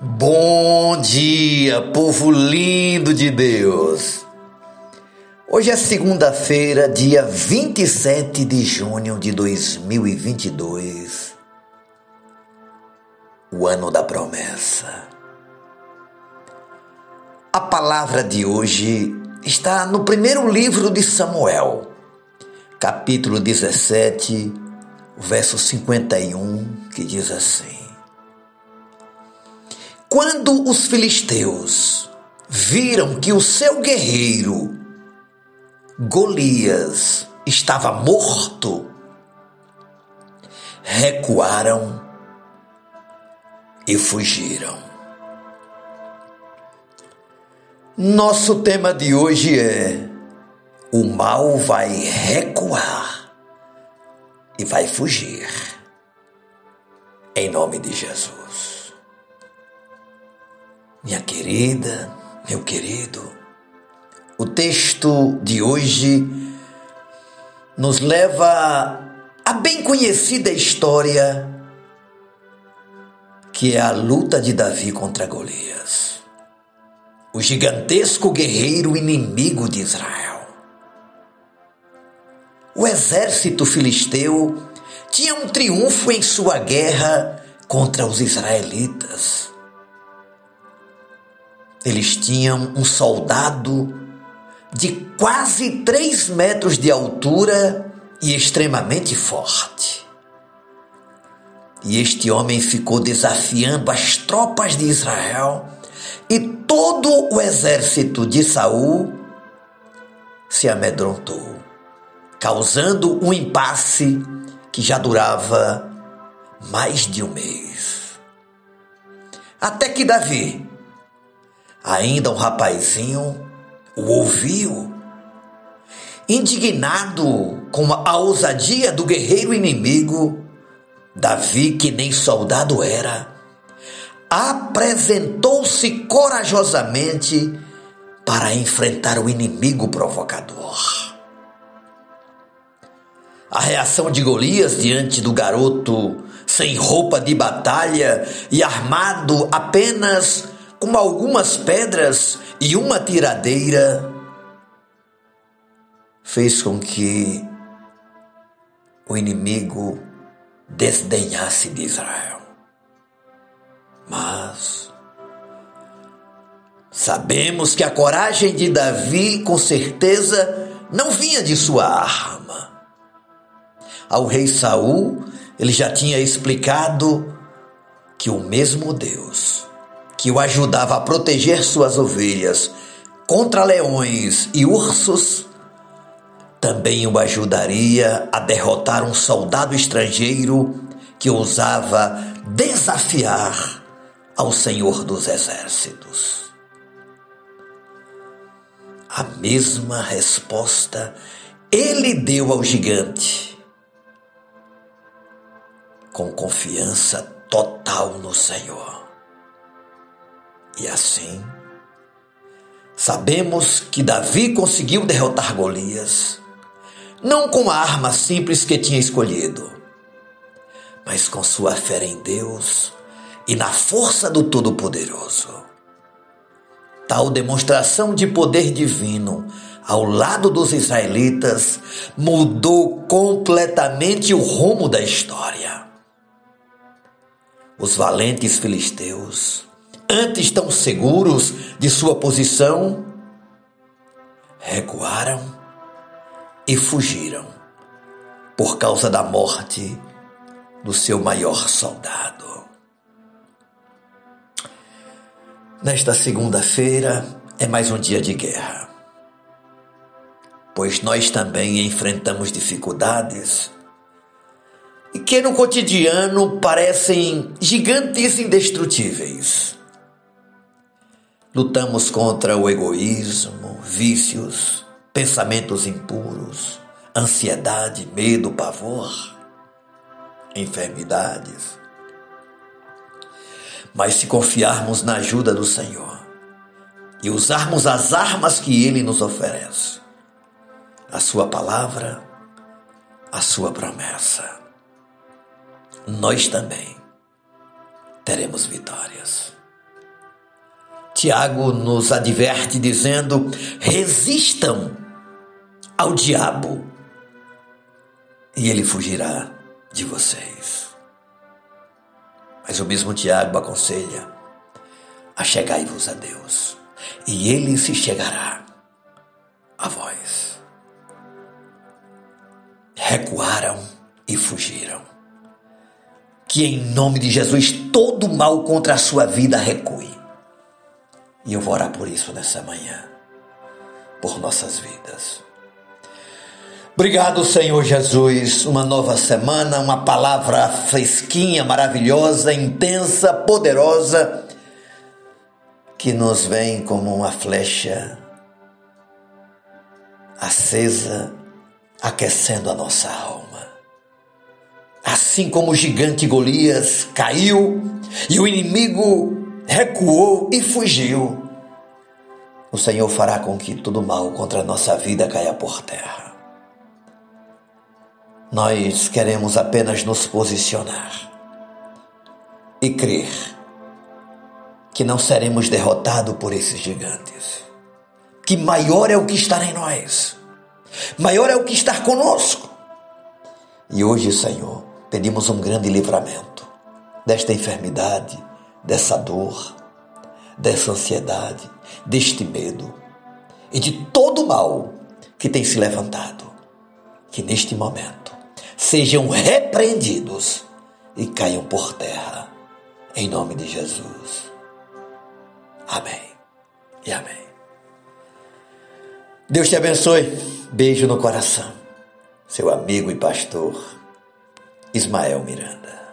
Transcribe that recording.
Bom dia, povo lindo de Deus! Hoje é segunda-feira, dia 27 de junho de 2022, o ano da promessa. A palavra de hoje está no primeiro livro de Samuel, capítulo 17, verso 51, que diz assim: quando os filisteus viram que o seu guerreiro Golias estava morto, recuaram e fugiram. Nosso tema de hoje é: o mal vai recuar e vai fugir. Em nome de Jesus. Minha querida, meu querido, o texto de hoje nos leva à bem conhecida história que é a luta de Davi contra Golias, o gigantesco guerreiro inimigo de Israel. O exército filisteu tinha um triunfo em sua guerra contra os israelitas. Eles tinham um soldado de quase três metros de altura e extremamente forte. E este homem ficou desafiando as tropas de Israel e todo o exército de Saul se amedrontou, causando um impasse que já durava mais de um mês. Até que Davi, Ainda um rapazinho o ouviu. Indignado com a ousadia do guerreiro inimigo, Davi, que nem soldado era, apresentou-se corajosamente para enfrentar o inimigo provocador. A reação de Golias diante do garoto sem roupa de batalha e armado apenas com algumas pedras e uma tiradeira, fez com que o inimigo desdenhasse de Israel. Mas sabemos que a coragem de Davi, com certeza, não vinha de sua arma. Ao rei Saul, ele já tinha explicado que o mesmo Deus que o ajudava a proteger suas ovelhas contra leões e ursos, também o ajudaria a derrotar um soldado estrangeiro que ousava desafiar ao Senhor dos Exércitos. A mesma resposta ele deu ao gigante, com confiança total no Senhor. E assim, sabemos que Davi conseguiu derrotar Golias, não com a arma simples que tinha escolhido, mas com sua fé em Deus e na força do Todo-Poderoso. Tal demonstração de poder divino ao lado dos israelitas mudou completamente o rumo da história. Os valentes filisteus antes tão seguros de sua posição, recuaram e fugiram por causa da morte do seu maior soldado. Nesta segunda-feira é mais um dia de guerra, pois nós também enfrentamos dificuldades que no cotidiano parecem gigantes indestrutíveis. Lutamos contra o egoísmo, vícios, pensamentos impuros, ansiedade, medo, pavor, enfermidades. Mas se confiarmos na ajuda do Senhor e usarmos as armas que Ele nos oferece, a Sua palavra, a Sua promessa, nós também teremos vitórias. Tiago nos adverte dizendo: resistam ao diabo e ele fugirá de vocês. Mas o mesmo Tiago aconselha: achegai-vos a Deus, e ele se chegará a vós. Recuaram e fugiram. Que em nome de Jesus todo mal contra a sua vida recue. E eu vou orar por isso nessa manhã, por nossas vidas. Obrigado, Senhor Jesus. Uma nova semana, uma palavra fresquinha, maravilhosa, intensa, poderosa, que nos vem como uma flecha acesa, aquecendo a nossa alma. Assim como o gigante Golias caiu e o inimigo recuou e fugiu, o Senhor fará com que todo mal contra a nossa vida caia por terra. Nós queremos apenas nos posicionar e crer que não seremos derrotados por esses gigantes. Que maior é o que está em nós, maior é o que está conosco. E hoje, Senhor, pedimos um grande livramento desta enfermidade, dessa dor, dessa ansiedade, deste medo e de todo o mal que tem se levantado. Que neste momento sejam repreendidos e caiam por terra, em nome de Jesus. Amém e amém. Deus te abençoe. Beijo no coração. Seu amigo e pastor Ismael Miranda.